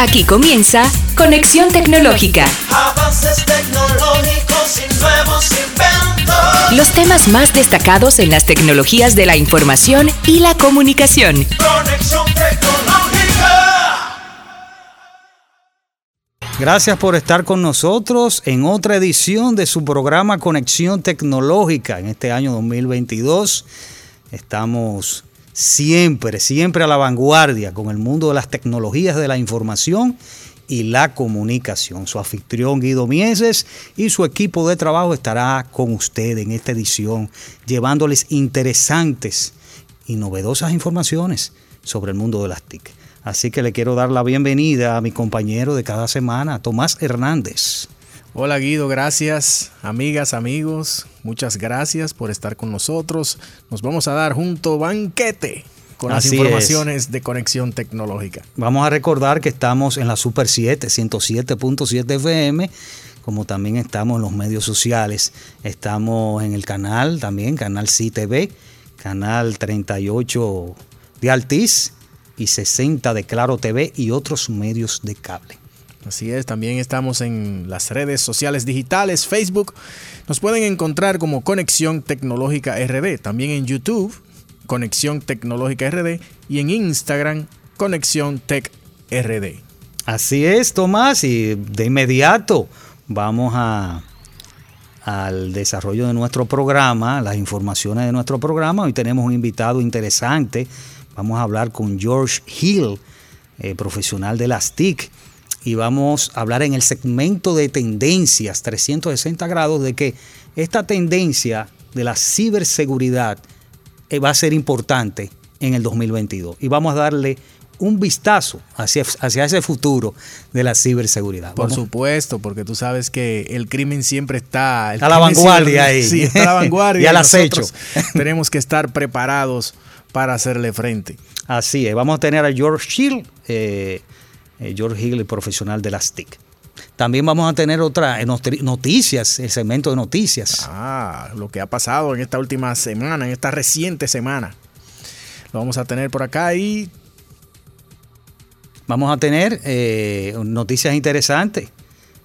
Aquí comienza Conexión Tecnológica. Avances tecnológicos y nuevos inventos. Los temas más destacados en las tecnologías de la información y la comunicación. Conexión tecnológica. Gracias por estar con nosotros en otra edición de su programa Conexión Tecnológica en este año 2022. Estamos siempre, siempre a la vanguardia con el mundo de las tecnologías de la información y la comunicación. Su anfitrión Guido Mieses y su equipo de trabajo estará con usted en esta edición, llevándoles interesantes y novedosas informaciones sobre el mundo de las TIC. Así que le quiero dar la bienvenida a mi compañero de cada semana, Tomás Hernández. Hola Guido, gracias. Amigas, amigos, muchas gracias por estar con nosotros. Nos vamos a dar junto banquete con las informaciones de conexión tecnológica. Vamos a recordar que estamos en la Super 7, 107.7 FM, como también estamos en los medios sociales. Estamos en el canal también, Canal CTV, Canal 38 de Altiz y 60 de Claro TV y otros medios de cable. Así es, también estamos en las redes sociales digitales, Facebook. Nos pueden encontrar como Conexión Tecnológica RD, también en YouTube, Conexión Tecnológica RD y en Instagram, Conexión Tech RD. Así es, Tomás, y de inmediato vamos a al desarrollo de nuestro programa, las informaciones de nuestro programa. Hoy tenemos un invitado interesante. Vamos a hablar con George Hill, eh, profesional de las TIC, y vamos a hablar en el segmento de tendencias 360 grados de que esta tendencia de la ciberseguridad eh, va a ser importante en el 2022 y vamos a darle un vistazo hacia, hacia ese futuro de la ciberseguridad. Por Vamos- supuesto, porque tú sabes que el crimen siempre está... el A la vanguardia ahí. Sí, está a la vanguardia. Y al nosotros acecho. tenemos que estar preparados para hacerle frente. Así es, vamos a tener a George eh, eh, George Hill, el profesional de las TIC. También vamos a tener otra eh, noti- noticias, el segmento de noticias. Ah, lo que ha pasado en esta última semana, en esta reciente semana. Lo vamos a tener por acá y Vamos a tener eh, noticias interesantes,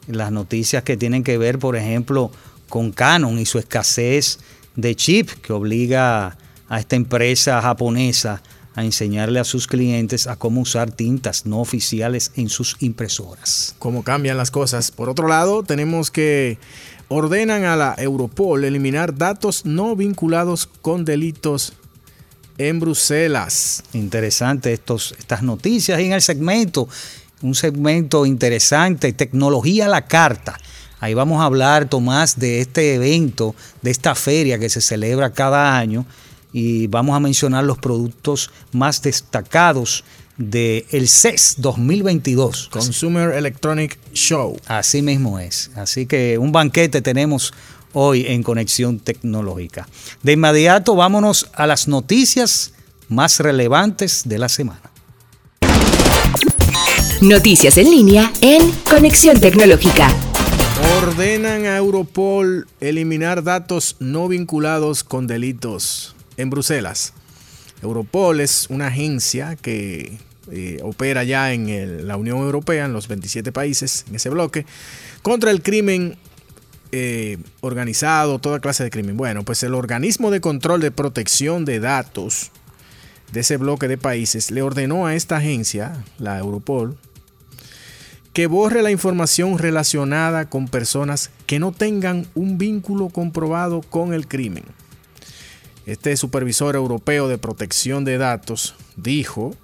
las noticias que tienen que ver, por ejemplo, con Canon y su escasez de chip que obliga a esta empresa japonesa a enseñarle a sus clientes a cómo usar tintas no oficiales en sus impresoras. cómo cambian las cosas. Por otro lado, tenemos que ordenan a la Europol eliminar datos no vinculados con delitos en Bruselas. Interesante estos, estas noticias y en el segmento, un segmento interesante, tecnología a la carta. Ahí vamos a hablar, Tomás, de este evento, de esta feria que se celebra cada año y vamos a mencionar los productos más destacados del el CES 2022. Consumer Electronic Show. Así mismo es. Así que un banquete tenemos hoy en Conexión Tecnológica. De inmediato vámonos a las noticias más relevantes de la semana. Noticias en línea en Conexión Tecnológica. Ordenan a Europol eliminar datos no vinculados con delitos en Bruselas. Europol es una agencia que eh, opera ya en la Unión Europea, en los 27 países, en ese bloque, contra el crimen eh, organizado, toda clase de crimen. Bueno, pues el organismo de control de protección de datos de ese bloque de países le ordenó a esta agencia, la Europol, que borre la información relacionada con personas que no tengan un vínculo comprobado con el crimen. Este supervisor europeo de protección de datos dijo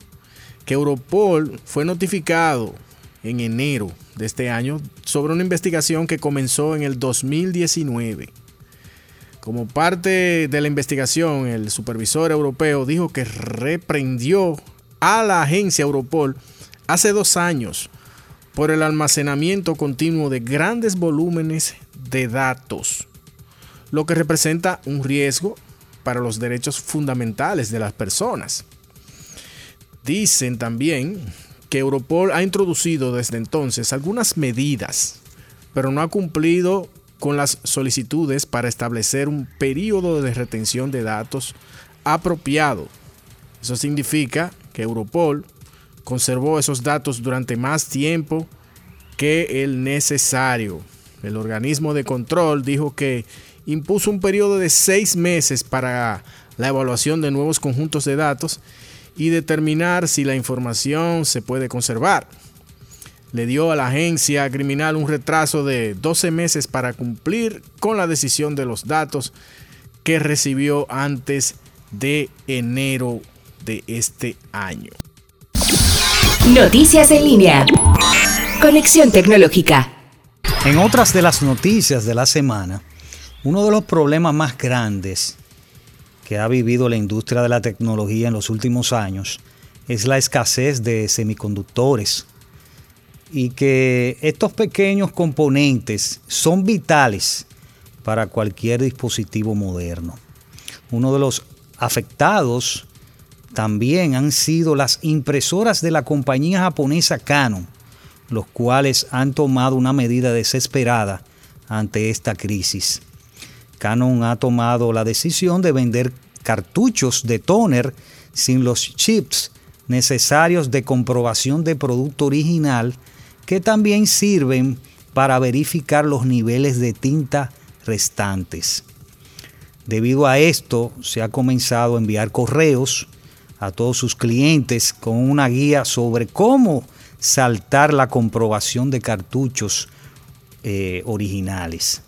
que Europol fue notificado en enero de este año sobre una investigación que comenzó en el 2019. Como parte de la investigación, el supervisor europeo dijo que reprendió a la agencia Europol hace dos años por el almacenamiento continuo de grandes volúmenes de datos, lo que representa un riesgo para los derechos fundamentales de las personas. Dicen también que Europol ha introducido desde entonces algunas medidas, pero no ha cumplido con las solicitudes para establecer un periodo de retención de datos apropiado. Eso significa que Europol conservó esos datos durante más tiempo que el necesario. El organismo de control dijo que impuso un periodo de seis meses para la evaluación de nuevos conjuntos de datos y determinar si la información se puede conservar. Le dio a la agencia criminal un retraso de 12 meses para cumplir con la decisión de los datos que recibió antes de enero de este año. Noticias en línea. Conexión tecnológica. En otras de las noticias de la semana, uno de los problemas más grandes que ha vivido la industria de la tecnología en los últimos años es la escasez de semiconductores y que estos pequeños componentes son vitales para cualquier dispositivo moderno. Uno de los afectados también han sido las impresoras de la compañía japonesa Canon, los cuales han tomado una medida desesperada ante esta crisis. Canon ha tomado la decisión de vender cartuchos de toner sin los chips necesarios de comprobación de producto original que también sirven para verificar los niveles de tinta restantes. Debido a esto, se ha comenzado a enviar correos a todos sus clientes con una guía sobre cómo saltar la comprobación de cartuchos eh, originales.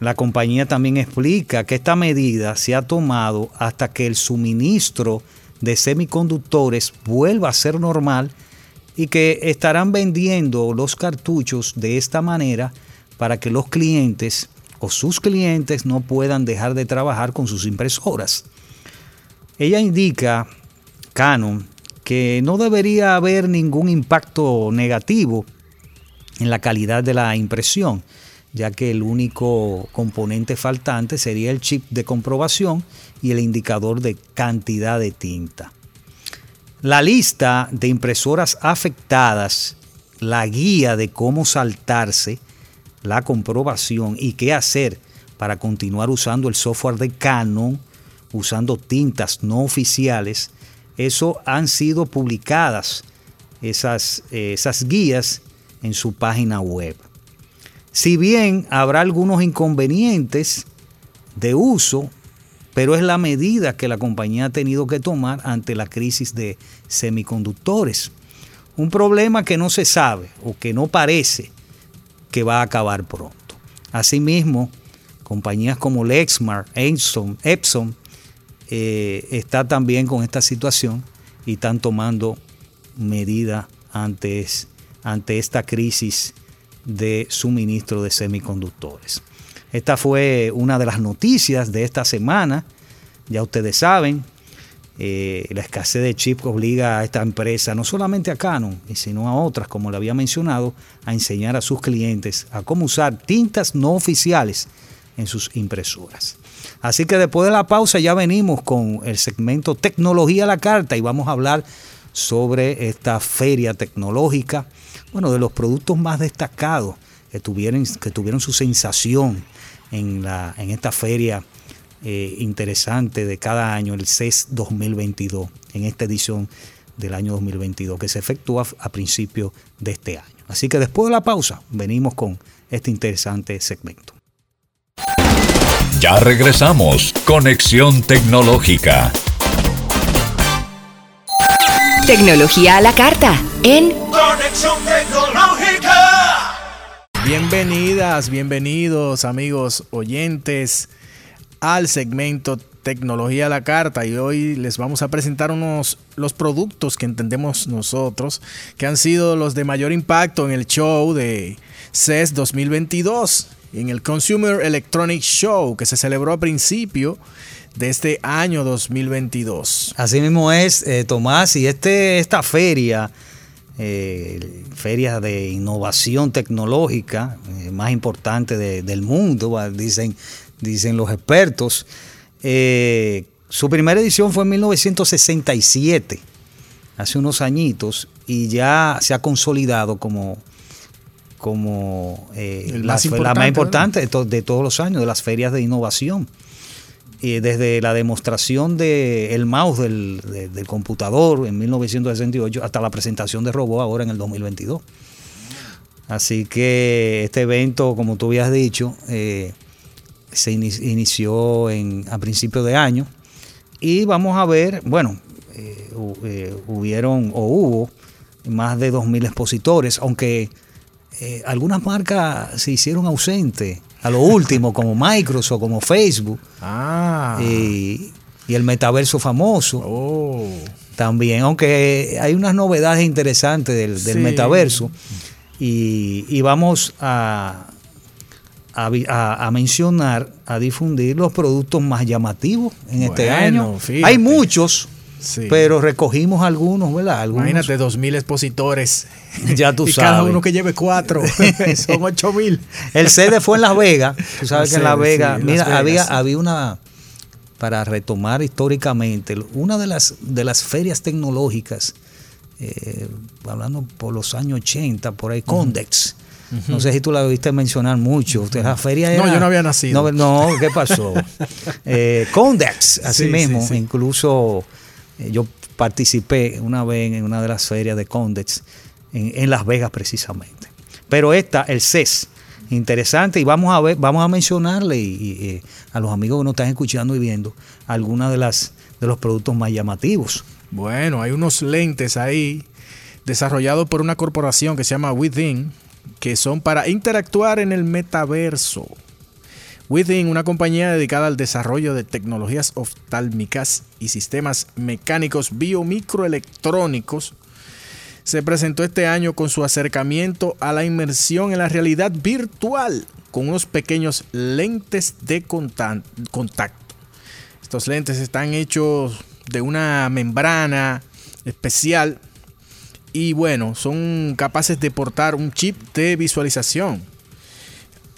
La compañía también explica que esta medida se ha tomado hasta que el suministro de semiconductores vuelva a ser normal y que estarán vendiendo los cartuchos de esta manera para que los clientes o sus clientes no puedan dejar de trabajar con sus impresoras. Ella indica, Canon, que no debería haber ningún impacto negativo en la calidad de la impresión, ya que el único componente faltante sería el chip de comprobación y el indicador de cantidad de tinta. La lista de impresoras afectadas, la guía de cómo saltarse, la comprobación y qué hacer para continuar usando el software de Canon, usando tintas no oficiales, eso han sido publicadas esas, esas guías en su página web. Si bien habrá algunos inconvenientes de uso, pero es la medida que la compañía ha tenido que tomar ante la crisis de semiconductores. Un problema que no se sabe o que no parece que va a acabar pronto. Asimismo, compañías como Lexmark, Epson, Epson eh, está también con esta situación y están tomando medidas ante esta crisis de suministro de semiconductores. Esta fue una de las noticias de esta semana. Ya ustedes saben, eh, la escasez de chips obliga a esta empresa, no solamente a Canon, sino a otras, como le había mencionado, a enseñar a sus clientes a cómo usar tintas no oficiales en sus impresoras. Así que después de la pausa ya venimos con el segmento Tecnología a la Carta y vamos a hablar sobre esta feria tecnológica bueno, de los productos más destacados que tuvieron, que tuvieron su sensación en, la, en esta feria eh, interesante de cada año, el CES 2022, en esta edición del año 2022, que se efectúa a principios de este año. Así que después de la pausa, venimos con este interesante segmento. Ya regresamos, Conexión Tecnológica. Tecnología a la carta en Conexión Tecnológica. Bienvenidas, bienvenidos amigos oyentes al segmento Tecnología a la Carta y hoy les vamos a presentar unos los productos que entendemos nosotros que han sido los de mayor impacto en el show de CES 2022, en el Consumer Electronics Show que se celebró a principio de este año 2022. Así mismo es, eh, Tomás, y este, esta feria, eh, feria de innovación tecnológica eh, más importante de- del mundo, dicen, dicen los expertos. Eh, su primera edición fue en 1967, hace unos añitos, y ya se ha consolidado como, como eh, la, más importante de, to- de todos los años, de las ferias de innovación. Y desde la demostración del el mouse del, de- del computador en 1968 hasta la presentación de robot ahora en el 2022. Así que este evento, como tú habías dicho, eh, se ini- inició en, a principios de año y vamos a ver, bueno, eh, eh, hubieron o hubo más de 2.000 expositores, aunque eh, algunas marcas se hicieron ausentes a lo último, como Microsoft, como Facebook Ah. y, y el metaverso famoso oh. también, aunque hay unas novedades interesantes del, del Sí. metaverso y, y vamos a, a mencionar, a difundir los productos más llamativos en este año. fíjate. Hay muchos, Sí. pero recogimos algunos, ¿verdad? Algunos, Imagínate, dos mil expositores. Ya tú y cada sabes. uno que lleve cuatro. Son ocho mil. El sede fue en Las Vegas. Tú sabes que en Las Vegas, sí, mira, Las Vegas, había, sí. había una, para retomar históricamente, una de las, de las ferias tecnológicas, eh, hablando por los años 80, por ahí, Condex. No sé si tú la viste mencionar mucho. La feria No, era- yo no había nacido. No, no, ¿qué pasó? Eh, Condex, así Sí, mismo. Incluso yo participé una vez en una de las ferias de Condex en, Las Vegas precisamente. Pero esta, el CES, interesante y vamos a ver, vamos a mencionarle eh, a los amigos que nos están escuchando y viendo algunas de las de los productos más llamativos. Bueno, hay unos lentes ahí desarrollados por una corporación que se llama Within, que son para interactuar en el metaverso. Within, una compañía dedicada al desarrollo de tecnologías oftálmicas y sistemas mecánicos biomicroelectrónicos, se presentó este año con su acercamiento a la inmersión en la realidad virtual con unos pequeños lentes de contacto. Estos lentes están hechos de una membrana especial y bueno, son capaces de portar un chip de visualización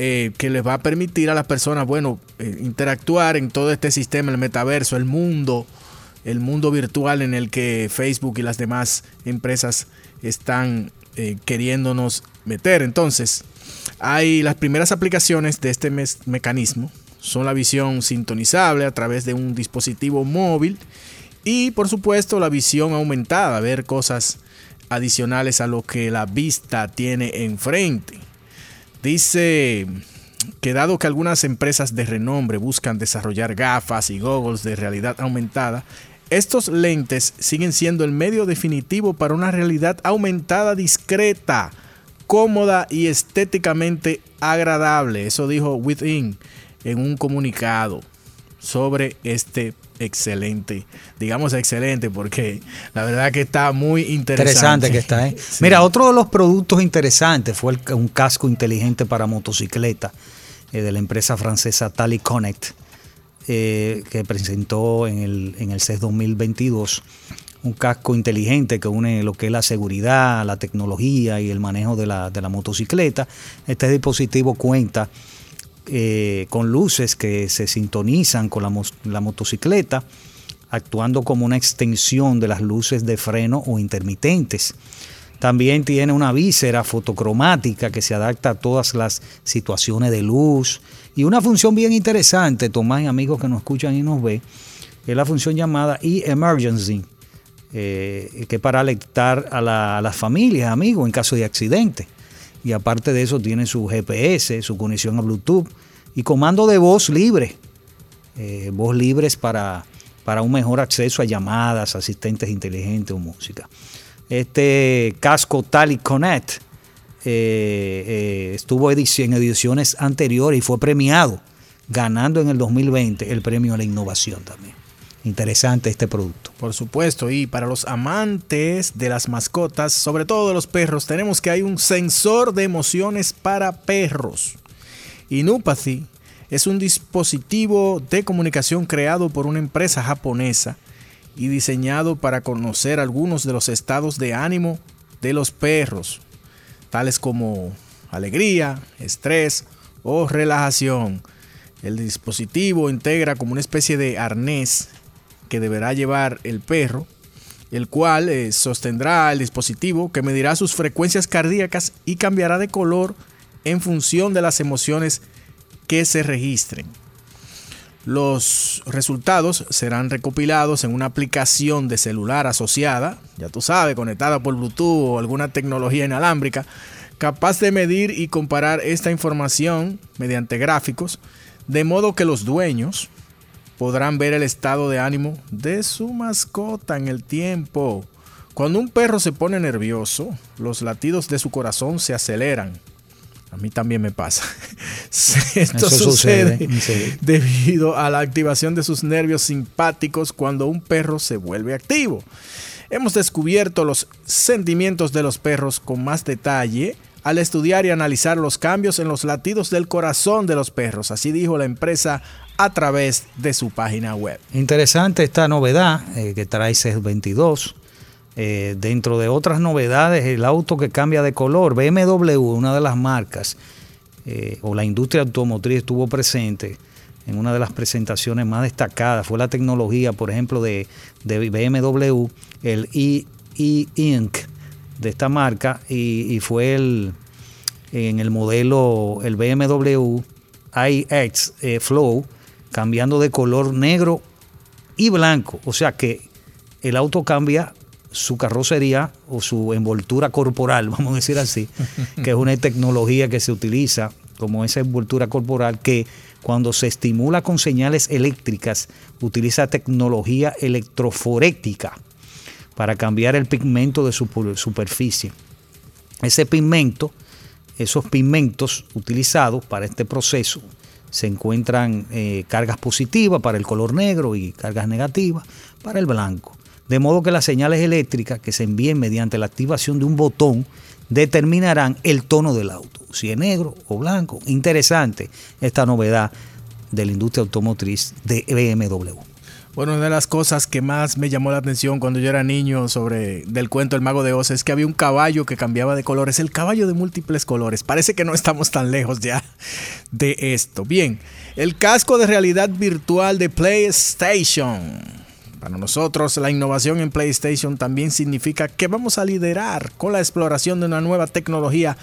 eh, que les va a permitir a las personas, bueno, eh, interactuar en todo este sistema, el metaverso, el mundo, el mundo virtual en el que Facebook y las demás empresas están eh, queriéndonos meter. Entonces, hay las primeras aplicaciones de este mecanismo. Son la visión sintonizable a través de un dispositivo móvil y por supuesto la visión aumentada, ver cosas adicionales a lo que la vista tiene enfrente. Dice que dado que algunas empresas de renombre buscan desarrollar gafas y goggles de realidad aumentada, estos lentes siguen siendo el medio definitivo para una realidad aumentada discreta, cómoda y estéticamente agradable. Eso dijo Within en un comunicado sobre este excelente, digamos excelente porque la verdad que está muy interesante. Interesante que está, ¿eh? Sí. Mira, otro de los productos interesantes fue el- un casco inteligente para motocicleta eh, de la empresa francesa Tally Connect, eh, que presentó en el, en el CES 2022 un casco inteligente que une lo que es la seguridad, la tecnología y el manejo de la, de la motocicleta. Este dispositivo cuenta eh, con luces que se sintonizan con la, motocicleta, actuando como una extensión de las luces de freno o intermitentes. También tiene una víscera fotocromática que se adapta a todas las situaciones de luz y una función bien interesante, Tomás y amigos que nos escuchan y nos ven, es la función llamada e-emergency, eh, que para alertar a, la- a las familias, amigos, en caso de accidente. Y aparte de eso tiene su GPS, su conexión a Bluetooth y comando de voz libre. Eh, voz libres para, para un mejor acceso a llamadas, asistentes inteligentes o música. Este casco Tally Connect eh, eh, estuvo en ediciones anteriores y fue premiado, ganando en el 2020 el premio a la innovación también. Interesante este producto. Por supuesto, y para los amantes de las mascotas, sobre todo de los perros, tenemos que hay un sensor de emociones para perros. Inupathy es un dispositivo de comunicación creado por una empresa japonesa y diseñado para conocer algunos de los estados de ánimo de los perros, tales como alegría, estrés o relajación. El dispositivo integra como una especie de arnés que deberá llevar el perro, el cual eh, sostendrá el dispositivo que medirá sus frecuencias cardíacas y cambiará de color en función de las emociones que se registren. Los resultados serán recopilados en una aplicación de celular asociada, ya tú sabes, conectada por Bluetooth o alguna tecnología inalámbrica, capaz de medir y comparar esta información mediante gráficos, de modo que los dueños podrán ver el estado de ánimo de su mascota en el tiempo. Cuando un perro se pone nervioso, los latidos de su corazón se aceleran a mí también me pasa. Esto sucede, debido a la activación de sus nervios simpáticos cuando un perro se vuelve activo. Hemos descubierto los sentimientos de los perros con más detalle al estudiar y analizar los cambios en los latidos del corazón de los perros. Así dijo la empresa a través de su página web. Interesante esta novedad eh, que trae CES 22 eh, dentro de otras novedades, el auto que cambia de color, BMW, una de las marcas, eh, o la industria automotriz estuvo presente en una de las presentaciones más destacadas, fue la tecnología, por ejemplo, de, BMW, el e-Ink de esta marca, y, fue el, en el modelo, el BMW iX eh, Flow, cambiando de color negro y blanco, o sea que el auto cambia su carrocería o su envoltura corporal, vamos a decir así, que es una tecnología que se utiliza como esa envoltura corporal que cuando se estimula con señales eléctricas utiliza tecnología electroforética para cambiar el pigmento de su superficie. Ese pigmento, esos pigmentos utilizados para este proceso, se encuentran eh, cargas positivas para el color negro y cargas negativas para el blanco de modo que las señales eléctricas que se envíen mediante la activación de un botón determinarán el tono del auto, si es negro o blanco. Interesante esta novedad de la industria automotriz de BMW. Bueno, una de las cosas que más me llamó la atención cuando yo era niño sobre del cuento El Mago de Oz es que había un caballo que cambiaba de colores, el caballo de múltiples colores. Parece que no estamos tan lejos ya de esto. Bien, el casco de realidad virtual de PlayStation para nosotros, la innovación en PlayStation también significa que vamos a liderar con la exploración de una nueva tecnología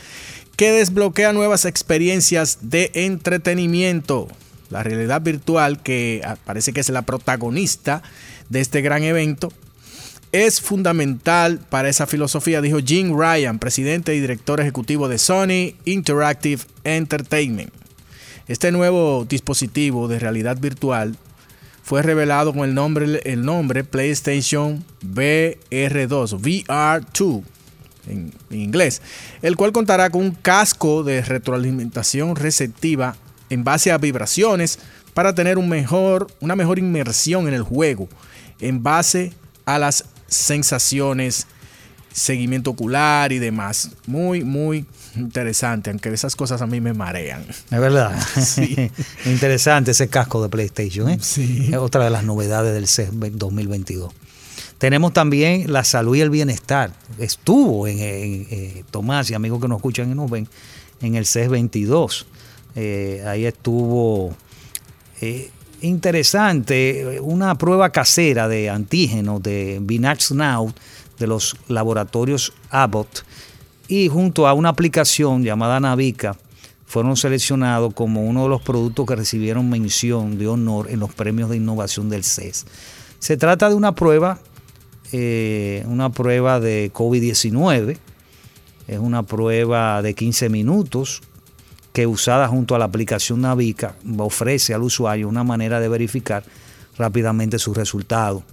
que desbloquea nuevas experiencias de entretenimiento. La realidad virtual, que ah, parece que es la protagonista de este gran evento, es fundamental para esa filosofía, dijo Jim Ryan, presidente y director ejecutivo de Sony Interactive Entertainment. Este nuevo dispositivo de realidad virtual fue revelado con el nombre, el nombre PlayStation VR2, VR2 en, inglés, el cual contará con un casco de retroalimentación receptiva en base a vibraciones para tener un mejor, una mejor inmersión en el juego en base a las sensaciones, seguimiento ocular y demás. Muy, muy interesante, aunque esas cosas a mí me marean. Es verdad. Sí. Interesante ese casco de PlayStation. ¿eh? Sí. Es otra de las novedades del CES 2022. Tenemos también la salud y el bienestar. Estuvo en, eh, Tomás y amigos que nos escuchan y nos ven en el CES 22. Eh, ahí estuvo eh, interesante una prueba casera de antígenos de Binax Now de los laboratorios Abbott y junto a una aplicación llamada Navica fueron seleccionados como uno de los productos que recibieron mención de honor en los premios de innovación del CES. Se trata de una prueba, eh, una prueba de COVID-19, es una prueba de 15 minutos que usada junto a la aplicación Navica ofrece al usuario una manera de verificar rápidamente sus resultados.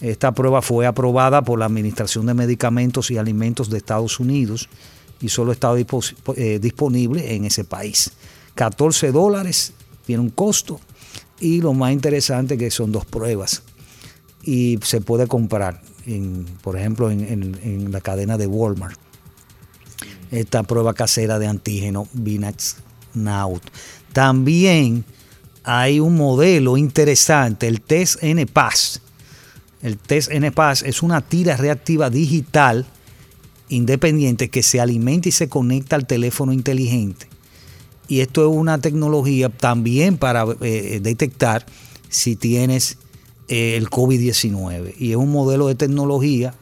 Esta prueba fue aprobada por la Administración de Medicamentos y Alimentos de Estados Unidos y solo estaba eh, disponible en ese país. 14 dólares tiene un costo y lo más interesante que son dos pruebas y se puede comprar, por ejemplo, en, la cadena de Walmart. Esta prueba casera de antígeno Binax Naut. También hay un modelo interesante, el test NPAS el test NPAS es una tira reactiva digital independiente que se alimenta y se conecta al teléfono inteligente. Y esto es una tecnología también para eh, detectar si tienes eh, el COVID-19. Y es un modelo de tecnología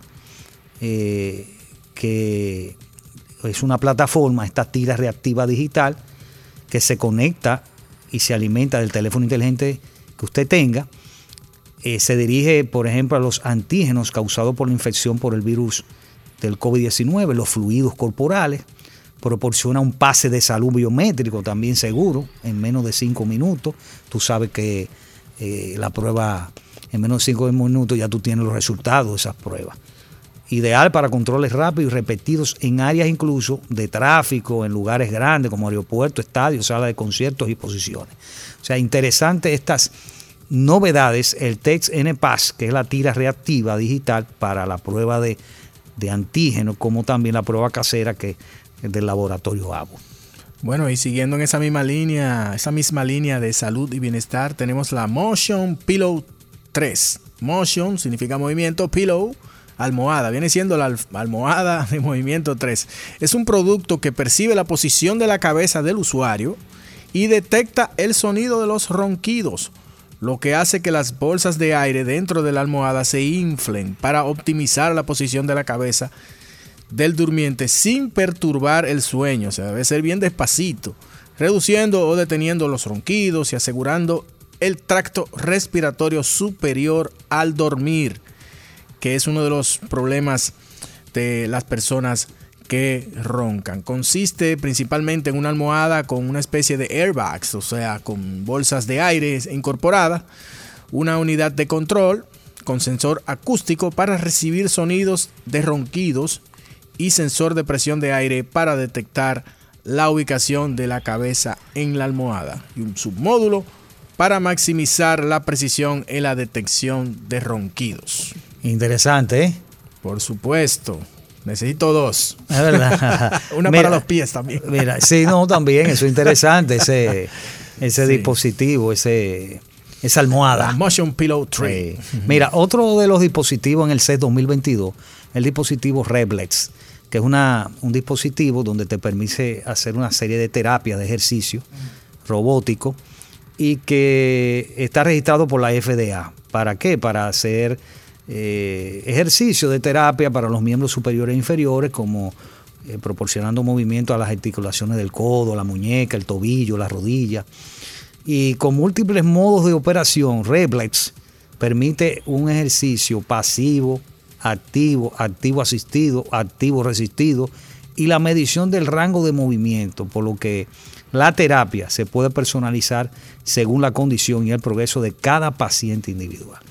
eh, que es una plataforma, esta tira reactiva digital, que se conecta y se alimenta del teléfono inteligente que usted tenga eh, se dirige, por ejemplo, a los antígenos causados por la infección por el virus del COVID-19, los fluidos corporales, proporciona un pase de salud biométrico también seguro en menos de cinco minutos. Tú sabes que eh, la prueba en menos de cinco minutos ya tú tienes los resultados de esas pruebas. Ideal para controles rápidos y repetidos en áreas incluso de tráfico, en lugares grandes como aeropuertos, estadios, salas de conciertos y posiciones. O sea, interesante estas novedades, el Text NPAS, que es la tira reactiva digital para la prueba de, de antígeno, como también la prueba casera que es del laboratorio ABO. Bueno, y siguiendo en esa misma línea, esa misma línea de salud y bienestar, tenemos la Motion Pillow 3. Motion significa movimiento, pillow, almohada. Viene siendo la almohada de movimiento 3. Es un producto que percibe la posición de la cabeza del usuario y detecta el sonido de los ronquidos, lo que hace que las bolsas de aire dentro de la almohada se inflen para optimizar la posición de la cabeza del durmiente sin perturbar el sueño. O sea, debe ser bien despacito, reduciendo o deteniendo los ronquidos y asegurando el tracto respiratorio superior al dormir, que es uno de los problemas de las personas que roncan. Consiste principalmente en una almohada con una especie de airbags, o sea, con bolsas de aire incorporadas, una unidad de control con sensor acústico para recibir sonidos de ronquidos y sensor de presión de aire para detectar la ubicación de la cabeza en la almohada y un submódulo para maximizar la precisión en la detección de ronquidos. Interesante, ¿eh? Por supuesto. Necesito dos. Es verdad. Una Mira, para los pies también. Mira, sí, no, también, eso es interesante, ese, ese Sí. dispositivo, ese, esa almohada. La Motion Pillow 3. Sí. Mira, otro de los dispositivos en el CES 2022, el dispositivo Reblex, que es una, un dispositivo donde te permite hacer una serie de terapias de ejercicio robótico y que está registrado por la FDA. ¿Para qué? Para hacer eh, ejercicio de terapia para los miembros superiores e inferiores, como eh, proporcionando movimiento a las articulaciones del codo, la muñeca, el tobillo, la rodilla. Y con múltiples modos de operación, Reblex permite un ejercicio pasivo, activo, activo asistido, activo resistido y la medición del rango de movimiento, por lo que la terapia se puede personalizar según la condición y el progreso de cada paciente individual.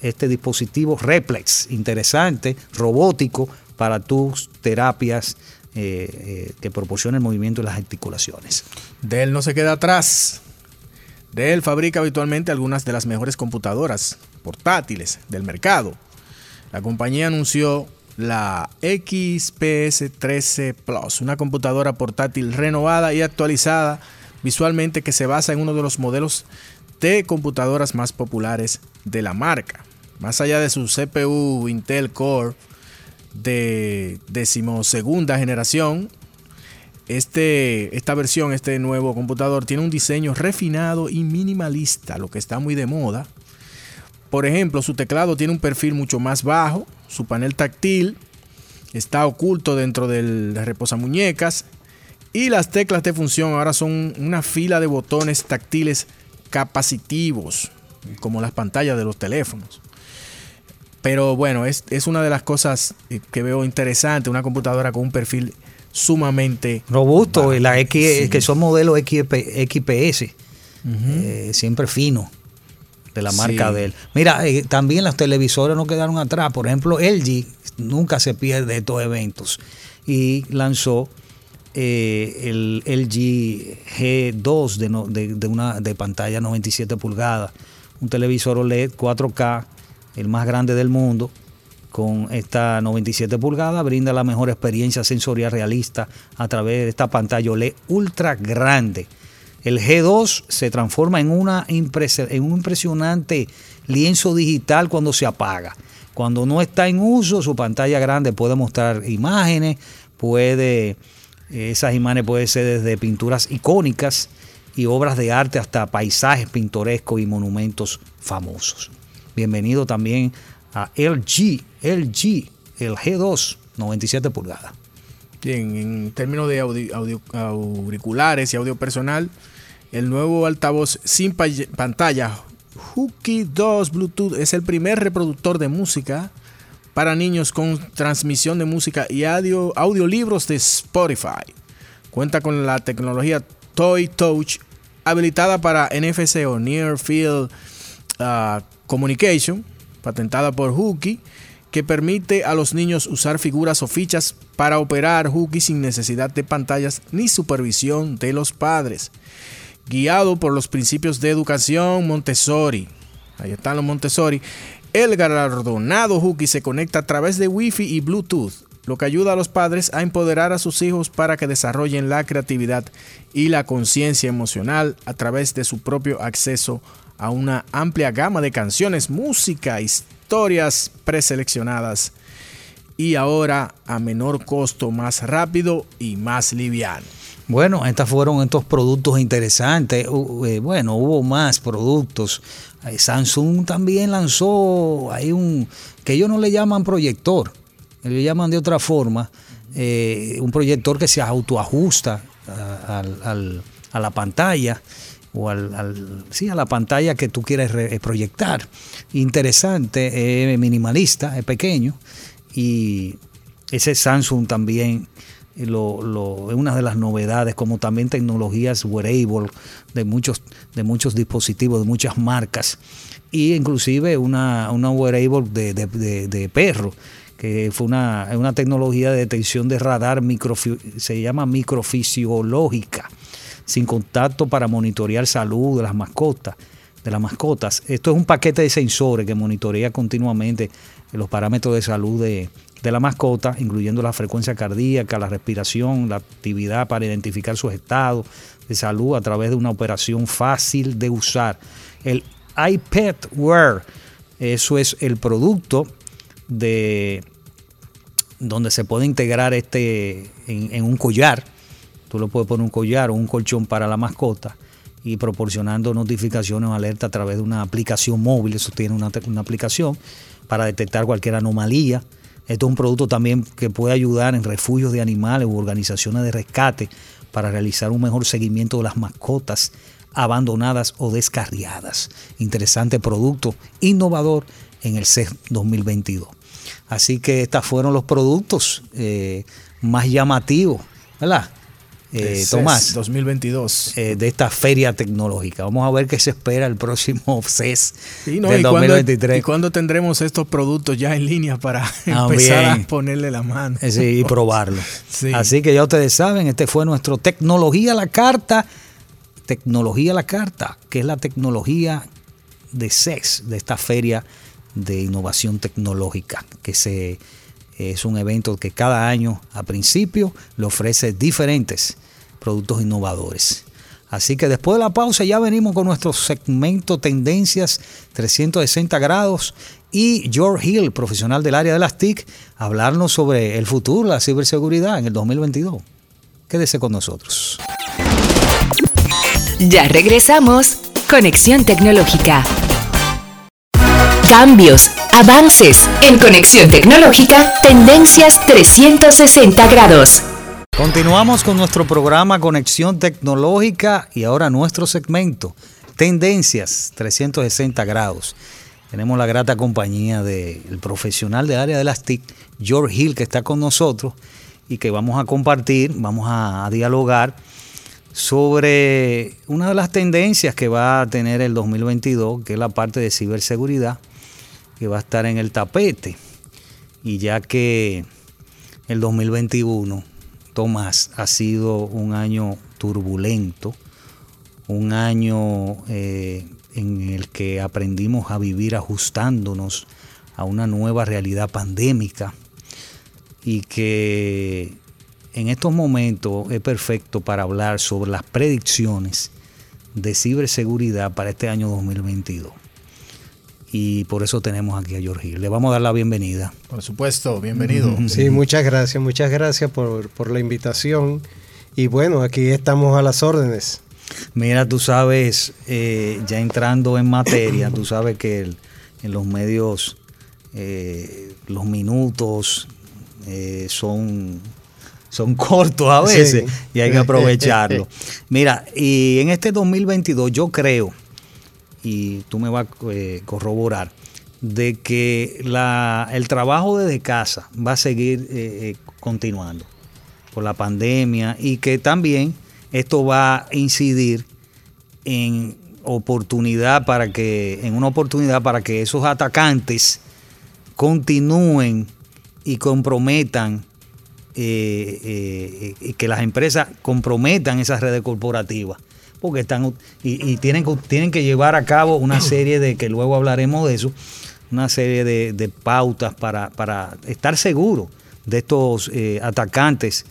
Este dispositivo Replex, interesante, robótico, para tus terapias eh, eh, que proporcionen movimiento en las articulaciones. Dell no se queda atrás. Dell fabrica habitualmente algunas de las mejores computadoras portátiles del mercado. La compañía anunció la XPS 13 Plus, una computadora portátil renovada y actualizada visualmente que se basa en uno de los modelos de computadoras más populares de la marca. Más allá de su CPU Intel Core de decimosegunda generación, este, esta versión, este nuevo computador, tiene un diseño refinado y minimalista, lo que está muy de moda. Por ejemplo, su teclado tiene un perfil mucho más bajo, su panel táctil está oculto dentro del reposamuñecas y las teclas de función ahora son una fila de botones táctiles capacitivos, como las pantallas de los teléfonos. Pero bueno, es, es una de las cosas eh, que veo interesante, una computadora con un perfil sumamente Robusto, y la X, Sí. que son modelos XP, XPS, eh, siempre fino, de la marca Sí. de él. Mira, eh, también los televisores no quedaron atrás. Por ejemplo, LG nunca se pierde estos eventos y lanzó eh, el LG G2 de, no- de, de una de pantalla 97 pulgadas, un televisor OLED 4K, el más grande del mundo, con esta 97 pulgadas, brinda la mejor experiencia sensorial realista a través de esta pantalla OLED ultra grande. El G2 se transforma en, una en un impresionante lienzo digital cuando se apaga. Cuando no está en uso, su pantalla grande puede mostrar imágenes, puede, esas imágenes pueden ser desde pinturas icónicas y obras de arte hasta paisajes pintorescos y monumentos famosos. Bienvenido también a LG, LG, el G2, 97 pulgadas. Bien, en términos de audi- audio- auriculares y audio personal, el nuevo altavoz sin pa- pantalla Hooky 2 Bluetooth es el primer reproductor de música para niños con transmisión de música y audio, audiolibros de Spotify. Cuenta con la tecnología Toy Touch habilitada para NFC o Near Field uh, Communication, patentada por Hooky, que permite a los niños usar figuras o fichas para operar Hooky sin necesidad de pantallas ni supervisión de los padres. Guiado por los principios de educación Montessori. Ahí están los Montessori. El galardonado Hooky se conecta a través de Wi-Fi y Bluetooth, lo que ayuda a los padres a empoderar a sus hijos para que desarrollen la creatividad y la conciencia emocional a través de su propio acceso a una amplia gama de canciones, música, historias preseleccionadas y ahora a menor costo, más rápido y más liviano. Bueno, estos fueron estos productos interesantes. Eh, bueno, hubo más productos. Eh, Samsung también lanzó hay un que ellos no le llaman proyector, le llaman de otra forma, eh, un proyector que se autoajusta a, la pantalla o al, sí, a la pantalla que tú quieres proyectar. Interesante, minimalista, es pequeño y ese Samsung también lo, es una de las novedades, como también tecnologías wearable de muchos, de muchos dispositivos, de muchas marcas, y inclusive una, una wearable de, de, perro, que fue una, una, tecnología de detección de radar, micro, se llama microfisiológica, sin contacto para monitorear salud de las mascotas de las mascotas. Esto es un paquete de sensores que monitorea continuamente los parámetros de salud de, de la mascota, incluyendo la frecuencia cardíaca, la respiración, la actividad para identificar su estado de salud a través de una operación fácil de usar. El iPad Wear, eso es el producto de donde se puede integrar este en, un collar. Tú lo puedes poner un collar o un colchón para la mascota y proporcionando notificaciones o alerta a través de una aplicación móvil. Eso tiene una, una aplicación para detectar cualquier anomalía esto es un producto también que puede ayudar en refugios de animales u organizaciones de rescate para realizar un mejor seguimiento de las mascotas abandonadas o descarriadas. Interesante producto, innovador en el CES 2022. Así que estos fueron los productos eh, más llamativos, ¿verdad? Eh, Tomás. 2022. Eh, de esta feria tecnológica. Vamos a ver qué se espera el próximo CES del 2023. ¿Y cuándo tendremos estos productos ya en línea para empezar a ponerle la mano? Eh, sí, y probarlo. Así que ya ustedes saben, este fue nuestro Tecnología a la Carta. Tecnología a la Carta, que es la tecnología de CES, de esta feria de innovación tecnológica, que se es un evento que cada año a principio le ofrece diferentes productos innovadores. Así que después de la pausa ya venimos con nuestro segmento Tendencias 360 grados y George Hill, profesional del área de las TIC, hablarnos sobre el futuro de la ciberseguridad en el 2022. Quédese con nosotros. Ya regresamos. Conexión Tecnológica. Cambios, avances en conexión tecnológica, tendencias 360 grados. Continuamos con nuestro programa Conexión Tecnológica y ahora nuestro segmento Tendencias 360 grados. Tenemos la grata compañía del profesional de área de las TIC, George Hill, que está con nosotros y que vamos a compartir, vamos a dialogar sobre una de las tendencias que va a tener el 2022, que es la parte de ciberseguridad que va a estar en el tapete. Y ya que el 2021, Tomás, ha sido un año turbulento, un año eh, en el que aprendimos a vivir ajustándonos a una nueva realidad pandémica y que en estos momentos es perfecto para hablar sobre las predicciones de ciberseguridad para este año 2022 y por eso tenemos aquí a George Le vamos a dar la bienvenida. Por supuesto, bienvenido. Sí, muchas gracias, muchas gracias por, la invitación. Y bueno, aquí estamos a las órdenes. Mira, tú sabes, eh, ya entrando en materia, tú sabes que en los medios eh, los minutos eh, son, son cortos a veces y hay que aprovecharlo. Mira, y en este 2022 yo creo y tú me vas a eh, corroborar, de que el trabajo desde casa va a seguir eh, eh, continuando por la pandemia y que también esto va a incidir en oportunidad para que, en una oportunidad para que esos atacantes continúen y comprometan eh, eh, que las empresas comprometan esas redes corporativas porque están y, tienen, tienen que llevar a cabo una serie de que luego hablaremos de eso una serie de, pautas para, para, estar seguros de estos eh, atacantes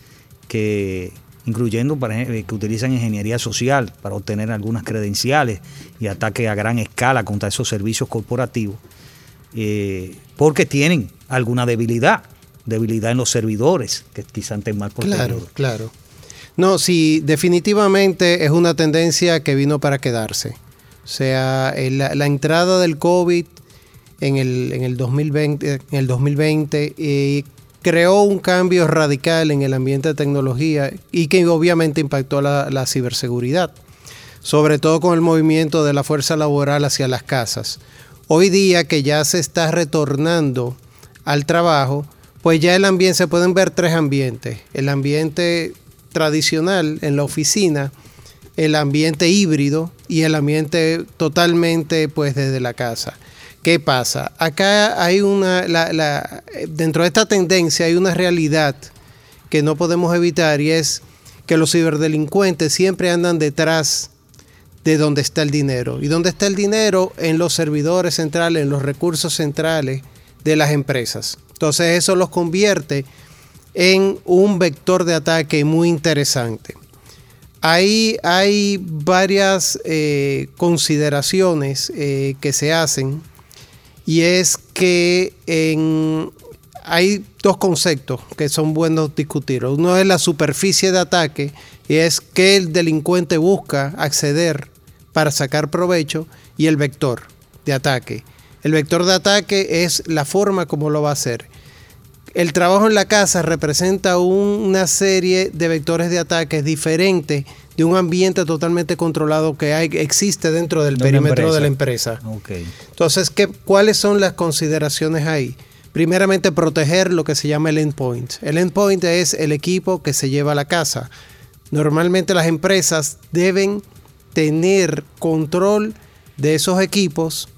que incluyendo para, que utilizan ingeniería social para obtener algunas credenciales y ataques a gran escala contra esos servicios corporativos, porque tienen alguna debilidad debilidad en los servidores, que quizás estén mal Claro, claro. No, sí, definitivamente es una tendencia que vino para quedarse. O sea, la, entrada del COVID en el, en el 2020, en el 2020 eh, creó un cambio radical en el ambiente de tecnología y que obviamente impactó la, la ciberseguridad, sobre todo con el movimiento de la fuerza laboral hacia las casas. Hoy día que ya se está retornando al trabajo, pues ya el ambiente, se pueden ver tres ambientes. El ambiente tradicional en la oficina, el ambiente híbrido y el ambiente totalmente pues desde la casa. ¿Qué pasa? Acá hay una, dentro de esta tendencia hay una realidad que no podemos evitar y es que los ciberdelincuentes siempre andan detrás de donde está el dinero. ¿Y dónde está el dinero? En los servidores centrales, en los recursos centrales de las empresas. Entonces eso los convierte en un vector de ataque muy interesante. Ahí hay varias eh, consideraciones eh, que se hacen y es que hay dos conceptos que son buenos discutir. Uno es la superficie de ataque y es que el delincuente busca acceder para sacar provecho y el vector de ataque. El vector de ataque es la forma como lo va a hacer. El trabajo en la casa representa una serie de vectores de ataques diferentes de un ambiente totalmente controlado que hay, existe dentro del perímetro de la empresa. Entonces, ¿qué, ¿cuáles son las consideraciones ahí? Primeramente, proteger lo que se llama el endpoint. El endpoint es el equipo que se lleva a la casa. Normalmente las empresas deben tener control de esos equipos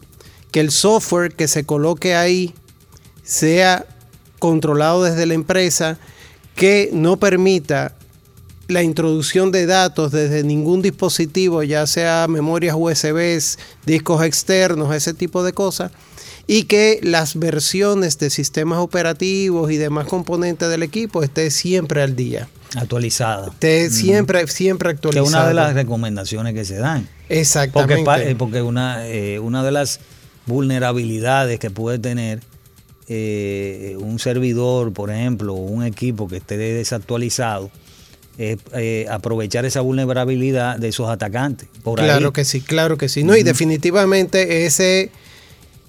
que el software que se coloque ahí sea controlado desde la empresa, que no permita la introducción de datos desde ningún dispositivo, ya sea memorias USB, discos externos, ese tipo de cosas, y que las versiones de sistemas operativos y demás componentes del equipo esté siempre al día. Actualizada. Esté siempre, siempre actualizada. Que es una de las recomendaciones que se dan. Exactamente. Porque, porque una, eh, una de las vulnerabilidades que puede tener eh, un servidor, por ejemplo, un equipo que esté desactualizado, es eh, aprovechar esa vulnerabilidad de esos atacantes. claro que sí, claro que sí. No, y definitivamente ese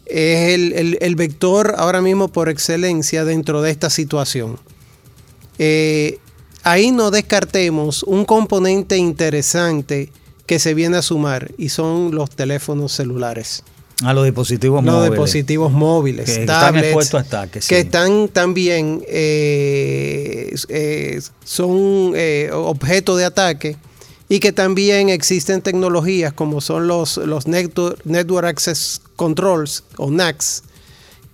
es el, vector ahora mismo por excelencia dentro de esta situación. Eh, ahí no descartemos un componente interesante que se viene a sumar y son los teléfonos celulares. A los dispositivos móviles. Los dispositivos móviles. Que están expuestos a ataques. Que están también, eh, eh, son eh, objeto de ataque y que también existen tecnologías como son los, los Network, Access Controls o NACs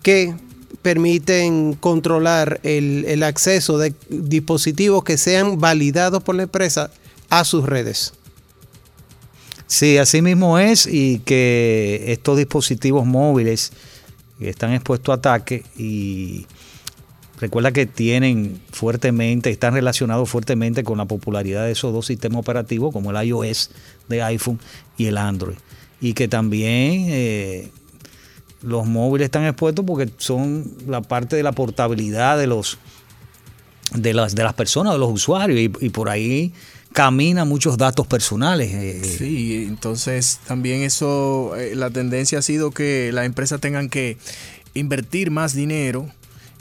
que permiten controlar el, el acceso de dispositivos que sean validados por la empresa a sus redes. Sí, así mismo es y que estos dispositivos móviles están expuestos a ataque y recuerda que tienen fuertemente, están relacionados fuertemente con la popularidad de esos dos sistemas operativos como el iOS de iPhone y el Android. Y que también eh, los móviles están expuestos porque son la parte de la portabilidad de los de las de las personas, de los usuarios y, y por ahí camina muchos datos personales. Eh, eh. Sí, entonces también eso, eh, la tendencia ha sido que las empresas tengan que invertir más dinero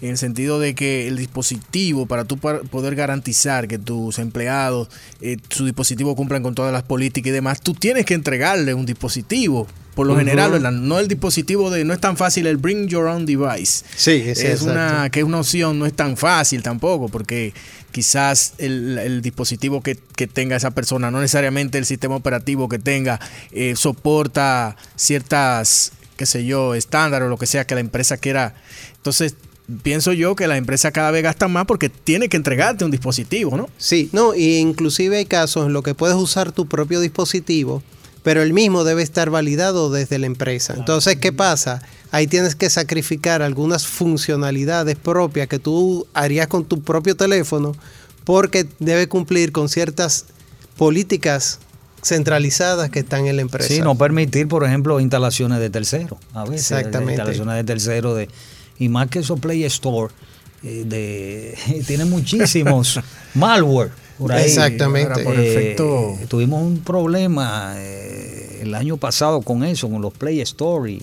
en el sentido de que el dispositivo, para tú poder garantizar que tus empleados, eh, su dispositivo cumplan con todas las políticas y demás, tú tienes que entregarle un dispositivo. Por lo general, ¿verdad? no el dispositivo de, no es tan fácil el bring your own device. Sí, es sí, una exacto. que es una opción, no es tan fácil tampoco, porque quizás el, el dispositivo que, que tenga esa persona, no necesariamente el sistema operativo que tenga, eh, soporta ciertas, qué sé yo, estándares o lo que sea que la empresa quiera. Entonces, pienso yo que la empresa cada vez gasta más porque tiene que entregarte un dispositivo, ¿no? Sí, no, y inclusive hay casos en los que puedes usar tu propio dispositivo, pero el mismo debe estar validado desde la empresa. Entonces, ¿qué pasa? Ahí tienes que sacrificar algunas funcionalidades propias que tú harías con tu propio teléfono porque debe cumplir con ciertas políticas centralizadas que están en la empresa. Sí, no permitir, por ejemplo, instalaciones de terceros. A veces, Exactamente. instalaciones de terceros. De, y más que esos Play Store, eh, de, tiene muchísimos malware. Por ahí. Exactamente. Por Eh, efecto- tuvimos un problema eh, el año pasado con eso, con los Play Store y,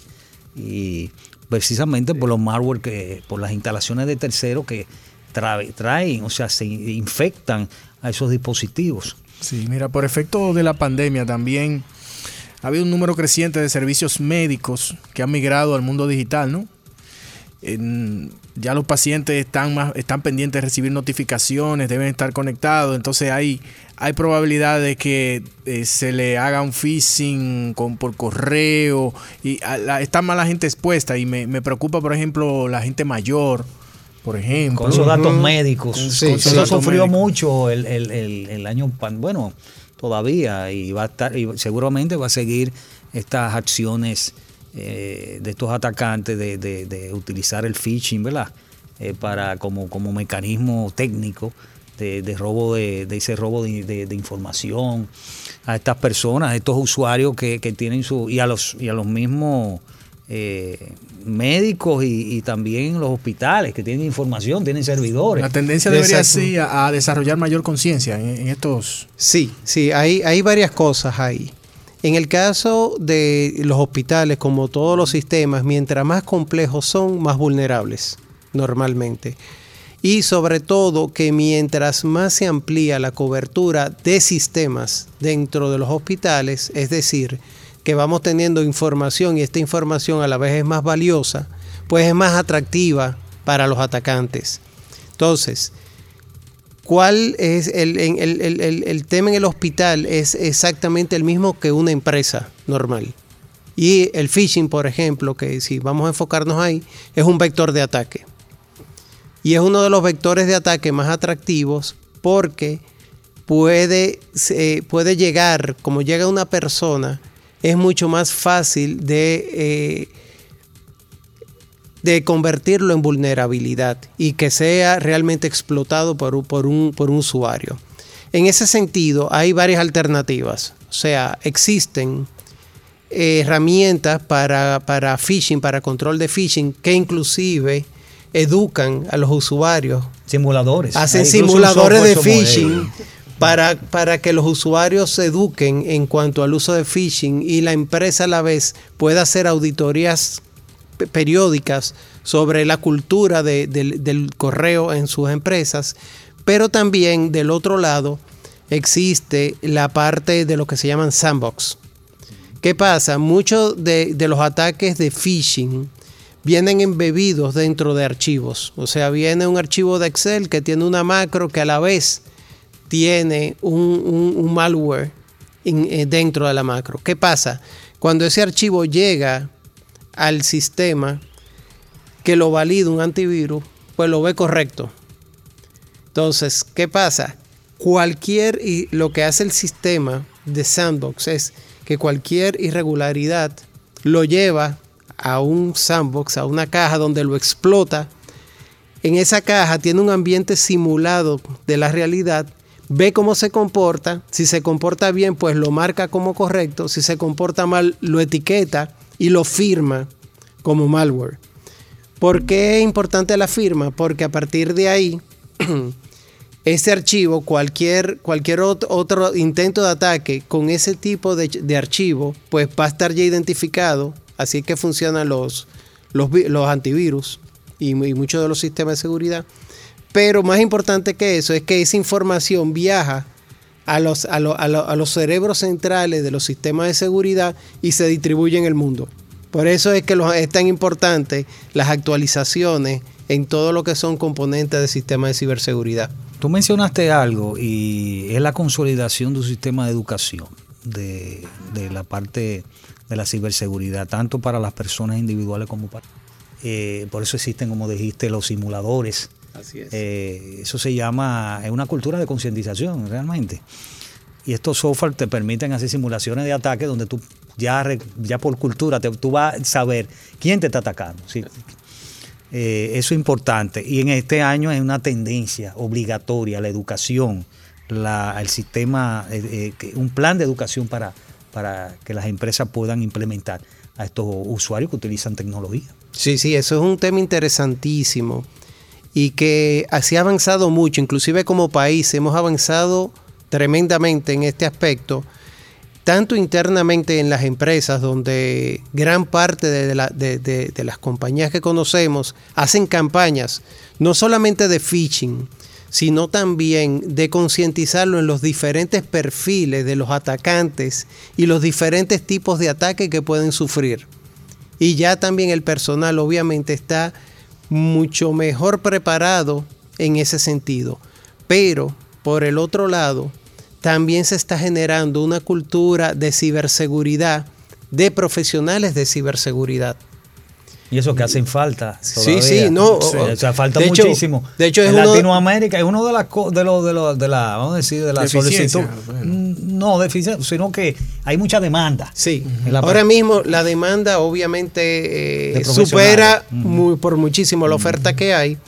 y precisamente por los malware que, por las instalaciones de terceros que trae- traen, o sea, se infectan a esos dispositivos. Sí, mira, por efecto de la pandemia también ha habido un número creciente de servicios médicos que han migrado al mundo digital, ¿no? En- ya los pacientes están más, están pendientes de recibir notificaciones, deben estar conectados, entonces hay, hay probabilidad de que eh, se le haga un phishing con, por correo y a la- está más la gente expuesta y me, me preocupa, por ejemplo, la gente mayor, por ejemplo. con esos datos médicos. Con- sí, Eso sí. datos sufrió mucho el, el- el- el año, bueno, todavía y va a estar, y seguramente va a seguir estas acciones eh, de estos atacantes de, de- de utilizar el phishing, ¿verdad? Eh, para como, como mecanismo técnico de, de robo de, de ese robo de, de- de información a estas personas, a estos usuarios que, que tienen su y a los y a los mismos eh, médicos y, y también los hospitales que tienen información, tienen servidores. La tendencia debería Exacto. ser a, a desarrollar mayor conciencia en, en estos Sí, sí, hay, hay varias cosas ahí. En el caso de los hospitales, como todos los sistemas, mientras más complejos son, más vulnerables, normalmente. Y sobre todo que mientras más se amplía la cobertura de sistemas dentro de los hospitales, es decir, que vamos teniendo información y esta información a la vez es más valiosa, pues es más atractiva para los atacantes. Entonces, ¿Cuál es el, el- el- el- tema en el hospital? Es exactamente el mismo que una empresa normal. Y el phishing, por ejemplo, que si vamos a enfocarnos ahí, es un vector de ataque. Y es uno de los vectores de ataque más atractivos porque puede, se- puede llegar, como llega una persona, es mucho más fácil de, eh, de convertirlo en vulnerabilidad y que sea realmente explotado por, un- por, un, por un usuario. En ese sentido, hay varias alternativas. O sea, existen eh, herramientas para, para phishing, para control de phishing, que inclusive educan a los usuarios Simuladores. hacen simuladores de phishing para, para que los usuarios se eduquen en cuanto al uso de phishing y la empresa a la vez pueda hacer auditorías periódicas sobre la cultura de- del, correo en sus empresas, pero también del otro lado existe la parte de lo que se llaman sandbox. ¿Qué pasa? Muchos de, los ataques de phishing vienen embebidos dentro de archivos. O sea, viene un archivo de Excel que tiene una macro que a la vez tiene un, malware eh, dentro de la macro. ¿Qué pasa? Cuando ese archivo llega al sistema que lo valida un antivirus, pues lo ve correcto. Entonces, ¿qué pasa? Cualquier, y lo que hace el sistema de sandbox es que cualquier irregularidad lo lleva a un sandbox, a una caja donde lo explota. En esa caja tiene un ambiente simulado de la realidad, ve cómo se comporta, si se comporta bien, pues lo marca como correcto, si se comporta mal, lo etiqueta y lo firma como malware. ¿Por qué es importante la firma? Porque a partir de ahí, este archivo, cualquier, cualquier ot- otro intento de ataque con ese tipo de, archivo, pues va a estar ya identificado. Así que funcionan los, los, vi- los antivirus y muchos de los sistemas de seguridad. Pero más importante que eso es que esa información viaja a los, a, lo- a lo- a los cerebros centrales de los sistemas de seguridad y se distribuye en el mundo. Por eso es que es tan importante las actualizaciones en todo lo que son componentes del sistema de ciberseguridad. Tú mencionaste algo y es la consolidación de un sistema de educación de, de la parte de la ciberseguridad, tanto para las personas individuales como para... eh, por eso existen, como dijiste, los simuladores. Así es. Eh, eso se llama, es una cultura de concientización realmente. Y estos software te permiten hacer simulaciones de ataque donde tú ya, ya por cultura te- tú vas a saber quién te está atacando. ¿sí? Eh, eso es importante. Y en este año es una tendencia obligatoria la educación, la, el sistema, eh, eh, un plan de educación para, para que las empresas puedan implementar a estos usuarios que utilizan tecnología. Sí, sí, eso es un tema interesantísimo y que así ha avanzado mucho, inclusive como país hemos avanzado tremendamente en este aspecto, tanto internamente en las empresas, donde gran parte de, la- de- de- de las compañías que conocemos hacen campañas, no solamente de phishing, sino también de concientizarlo en los diferentes perfiles de los atacantes y los diferentes tipos de ataques que pueden sufrir. Y ya también el personal obviamente está mucho mejor preparado en ese sentido. Pero por el otro lado, también se está generando una cultura de ciberseguridad de profesionales de ciberseguridad. Y eso que hacen falta. Sí, todavía. sí, no, Sí, o- o sea, falta de hecho- muchísimo. de hecho, es en uno Latinoamérica es uno de las de los de los de la vamos a decir de la solicitud. bueno. No, sino que hay mucha demanda. Sí, la ahora mismo la demanda obviamente eh, De supera muy, por muchísimo la oferta que hay.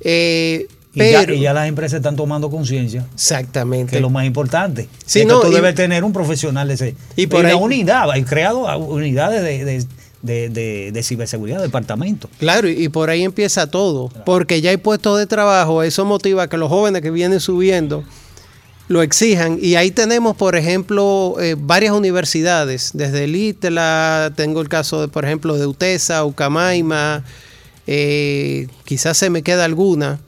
Eh, Y ya, pero, y ya las empresas están tomando conciencia, exactamente. que es lo más importante. Sí, es que no, tú y- debes tener un profesional de ese. Y por ahí- unidad, hay creado unidades de, de, de, de- de ciberseguridad, departamento. Claro, y por ahí empieza todo, porque ya hay puestos de trabajo, eso motiva a que los jóvenes que vienen subiendo lo exijan. Y ahí tenemos, por ejemplo, eh, varias universidades, desde el ITLA, tengo el caso, de, por ejemplo, de UTESA, Ucamaima, eh, quizás se me queda alguna,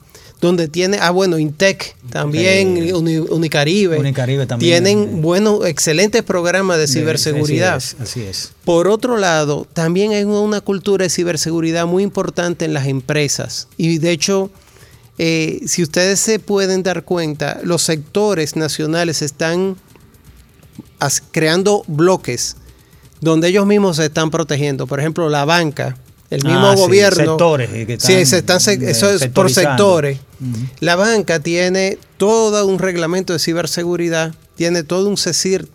donde tiene, ah bueno, Intec también, Eh, Uni- Unicaribe, Unicaribe también. tienen buenos, excelentes programas de ciberseguridad. Así es. así es. Por otro lado, también hay una cultura de ciberseguridad muy importante en las empresas. Y de hecho, eh, si ustedes se pueden dar cuenta, los sectores nacionales están creando bloques donde ellos mismos se están protegiendo. Por ejemplo, la banca, el mismo Ah, sí, gobierno. sectores, eh, sí, se están, se- eh, eso es por sectores. La banca tiene todo un reglamento de ciberseguridad, tiene todo un CECIR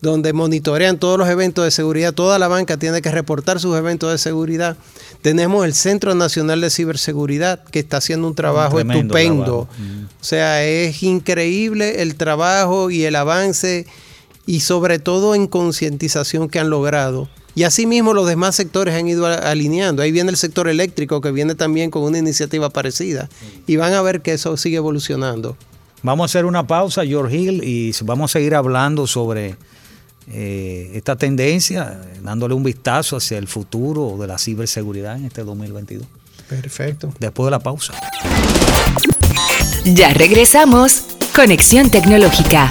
donde monitorean todos los eventos de seguridad. Toda la banca tiene que reportar sus eventos de seguridad. Tenemos el Centro Nacional de Ciberseguridad que está haciendo un trabajo estupendo. trabajo. Mm. O sea, es increíble el trabajo y el avance y sobre todo en concientización que han logrado. Y asimismo los demás sectores han ido alineando. Ahí viene el sector eléctrico que viene también con una iniciativa parecida. Y van a ver que eso sigue evolucionando. Vamos a hacer una pausa, George Hill, y vamos a seguir hablando sobre eh, esta tendencia, dándole un vistazo hacia el futuro de la ciberseguridad en este 2022. Perfecto. Después de la pausa. Ya regresamos. Conexión Tecnológica.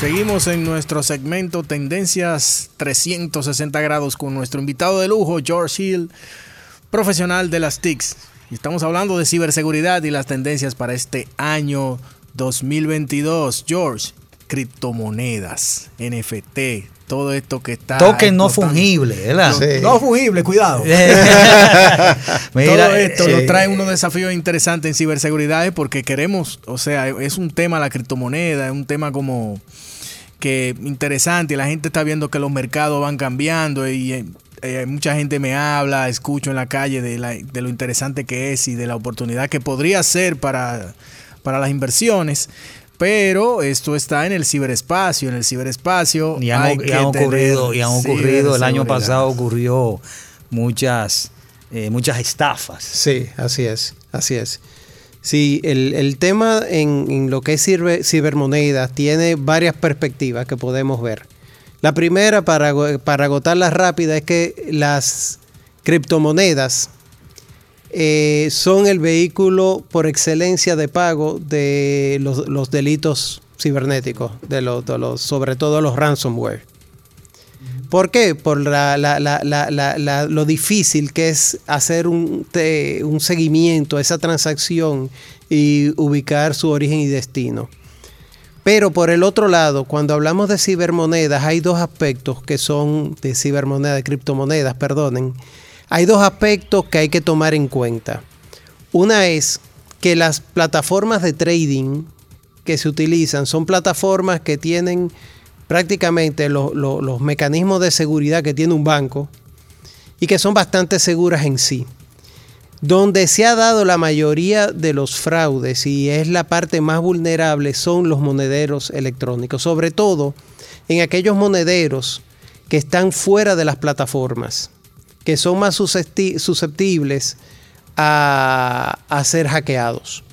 Seguimos en nuestro segmento Tendencias 360 grados con nuestro invitado de lujo, George Hill, profesional de las TICs. Y estamos hablando de ciberseguridad y las tendencias para este año 2022. George, criptomonedas, NFT, todo esto que está... Token no fungible, ¿verdad? Sí. No fungible, cuidado. Mira, Todo esto eh, nos trae unos desafíos interesantes en ciberseguridad eh, porque queremos, o sea, es un tema la criptomoneda, es un tema como que interesante y la gente está viendo que los mercados van cambiando y eh, eh, mucha gente me habla, escucho en la calle de, la- de lo interesante que es y de la oportunidad que podría ser para, para las inversiones. Pero esto está en el ciberespacio, en el ciberespacio Y han, hay y que han ocurrido, y han ocurrido, el año pasado ocurrió muchas, eh, muchas estafas. Sí, así es, así es. Sí, el, el tema en, en lo que es ciber- cibermonedas tiene varias perspectivas que podemos ver. La primera, para, para agotarla rápida, es que las criptomonedas eh, son el vehículo por excelencia de pago de los, delitos cibernéticos, de los, sobre todo los ransomware. ¿Por qué? Por lo difícil que es hacer un, un seguimiento a esa transacción y ubicar su origen y destino. Pero por el otro lado, cuando hablamos de cibermonedas, hay dos aspectos que son de cibermonedas, de criptomonedas, perdonen. Hay dos aspectos que hay que tomar en cuenta. Una es que las plataformas de trading que se utilizan son plataformas que tienen prácticamente lo- lo- los mecanismos de seguridad que tiene un banco y que son bastante seguras en sí. Donde se ha dado la mayoría de los fraudes y es la parte más vulnerable son los monederos electrónicos, sobre todo en aquellos monederos que están fuera de las plataformas, que son más suscepti- susceptibles a, ser hackeados.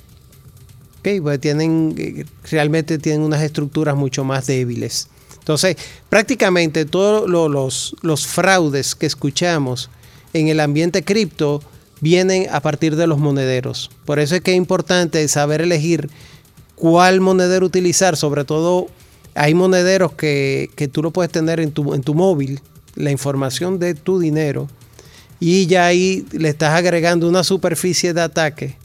Ok, pues tienen, realmente tienen unas estructuras mucho más débiles. Entonces, prácticamente todos lo- los, los fraudes que escuchamos en el ambiente cripto vienen a partir de los monederos. Por eso es que es importante saber elegir cuál monedero utilizar. Sobre todo, hay monederos que, que tú lo puedes tener en tu, en tu móvil, la información de tu dinero, y ya ahí le estás agregando una superficie de ataque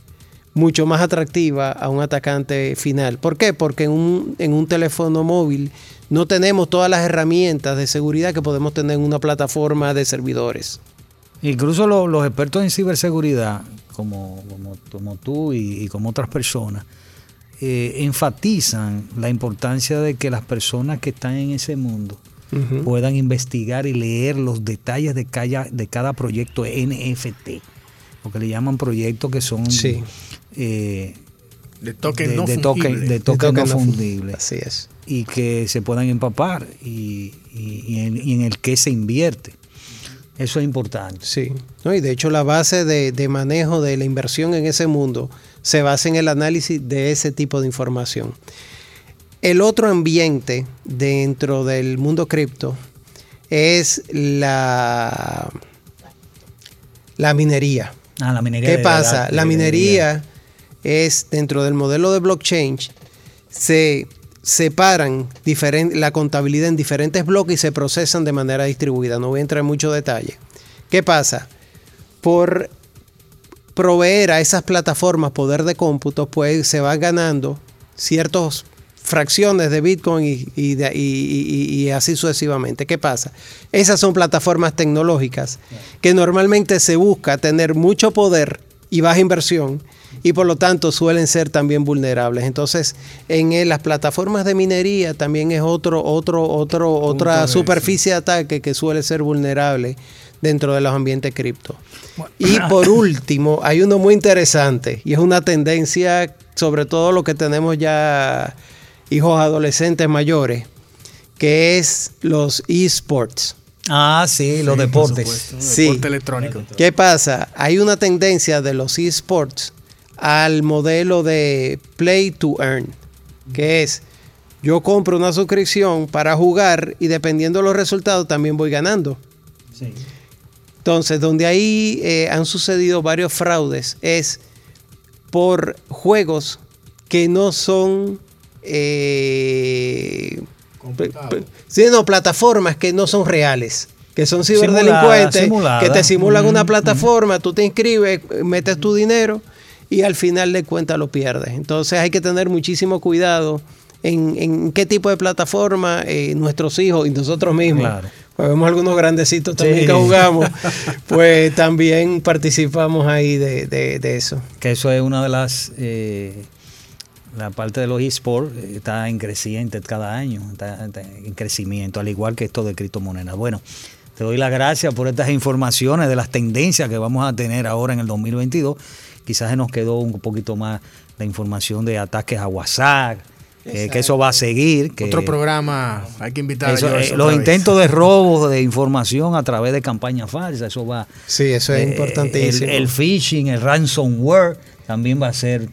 mucho más atractiva a un atacante final. ¿Por qué? Porque en un, en un teléfono móvil no tenemos todas las herramientas de seguridad que podemos tener en una plataforma de servidores. Incluso lo- los expertos en ciberseguridad, como, como, como tú y, como otras personas, eh, enfatizan la importancia de que las personas que están en ese mundo puedan investigar y leer los detalles de cada, de cada proyecto NFT, lo que le llaman proyectos que son Sí. eh, De token de, no de token, de De token no token no fungible Así es. y que se puedan empapar y, y- y en, y en el que se invierte. Eso es importante. Sí. No, y de hecho la base de, de manejo de la inversión en ese mundo se basa en el análisis de ese tipo de información. El otro ambiente dentro del mundo cripto es la, la minería. Ah, la minería ¿Qué pasa? La de- minería es dentro del modelo de blockchain, se separan la contabilidad en diferentes bloques y se procesan de manera distribuida. No voy a entrar en mucho detalle. ¿Qué pasa? Por proveer a esas plataformas poder de cómputo, pues se van ganando ciertas fracciones de Bitcoin y, y de- y- y- y así sucesivamente. ¿Qué pasa? Esas son plataformas tecnológicas que normalmente se busca tener mucho poder y baja inversión y por lo tanto suelen ser también vulnerables. Entonces, en las plataformas de minería también es otro, otro, otro, otra superficie de ataque que suele ser vulnerable dentro de los ambientes cripto. Y por último, hay uno muy interesante y es una tendencia, sobre todo lo que tenemos ya hijos adolescentes mayores, que es los esports. Ah, sí, los Por deportes. supuesto, Sí. Deporte electrónico. ¿Qué pasa? Hay una tendencia de los esports al modelo de play to earn, que es yo compro una suscripción para jugar y dependiendo de los resultados también voy ganando. Entonces, donde ahí eh, han sucedido varios fraudes es por juegos que no son... eh, Computado. Sí, no, plataformas que no son reales, que son ciberdelincuentes, Simulada, que te simulan una Ujú, plataforma, tú te inscribes, metes tu dinero y al final de cuentas lo pierdes. Entonces hay que tener muchísimo cuidado en, en qué tipo de plataforma eh, nuestros hijos y nosotros mismos. Claro. Pues vemos algunos grandecitos también Sí. que jugamos, pues también participamos ahí de, de- de eso. Que eso es una de las... eh, la parte de los esports eh, está en creciente cada año, está, está en crecimiento, al igual que esto de criptomonedas. Bueno, te doy las gracias por estas informaciones de las tendencias que vamos a tener ahora en el 2022. Quizás se nos quedó un poquito más la información de ataques a WhatsApp, eh, que eso va a seguir. Que Otro programa, hay que invitar eso, a eh, los vez. intentos de robo de información a través de campañas falsas, eso va... Sí, eso es Eh, importantísimo. El, el phishing, el ransomware también va a ser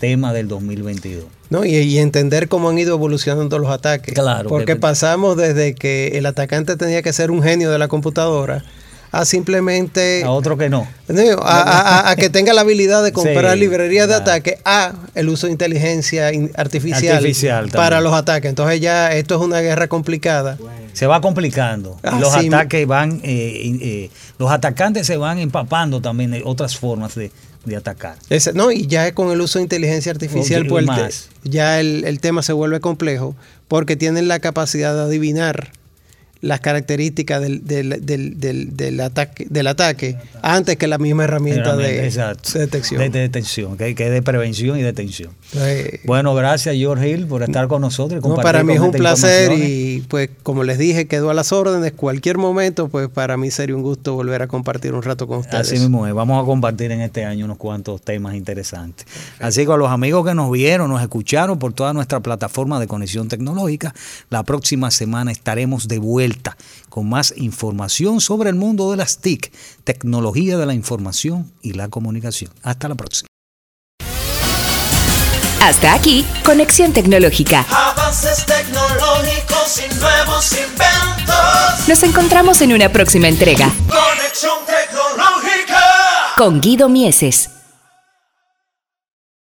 tema del 2022. ¿no? Y, y entender cómo han ido evolucionando los ataques. Claro, Porque que- pasamos desde que el atacante tenía que ser un genio de la computadora a simplemente... A otro que no. No, a, a- a que tenga la habilidad de comprar Sí, librerías de claro. ataque a el uso de inteligencia in- artificial, para los ataques. Entonces ya esto es una guerra complicada. Se va complicando. Y Ah, los sí. ataques van, eh, eh, los atacantes se van empapando también de otras formas de, de atacar. No, y ya con el uso de inteligencia artificial, pues el ya el, el tema se vuelve complejo porque tienen la capacidad de adivinar las características del, del, del, del, ataque, del ataque antes que la misma herramienta de, detección. De, de que, que es de prevención y detención. Entonces, Bueno, gracias George Hill por estar con nosotros. no, para mí es un placer y pues como les dije, quedo a las órdenes. Cualquier momento, pues para mí sería un gusto volver a compartir un rato con ustedes. Así mismo es. Vamos a compartir en este año unos cuantos temas interesantes. Así que a los amigos que nos vieron, nos escucharon por toda nuestra plataforma de conexión tecnológica, la próxima semana estaremos de vuelta con más información sobre el mundo de las TIC, tecnología de la información y la comunicación. Hasta la próxima. Hasta aquí, Conexión Tecnológica. Avances tecnológicos y nuevos inventos. Nos encontramos en una próxima entrega Conexión tecnológica. con Guido Mieses.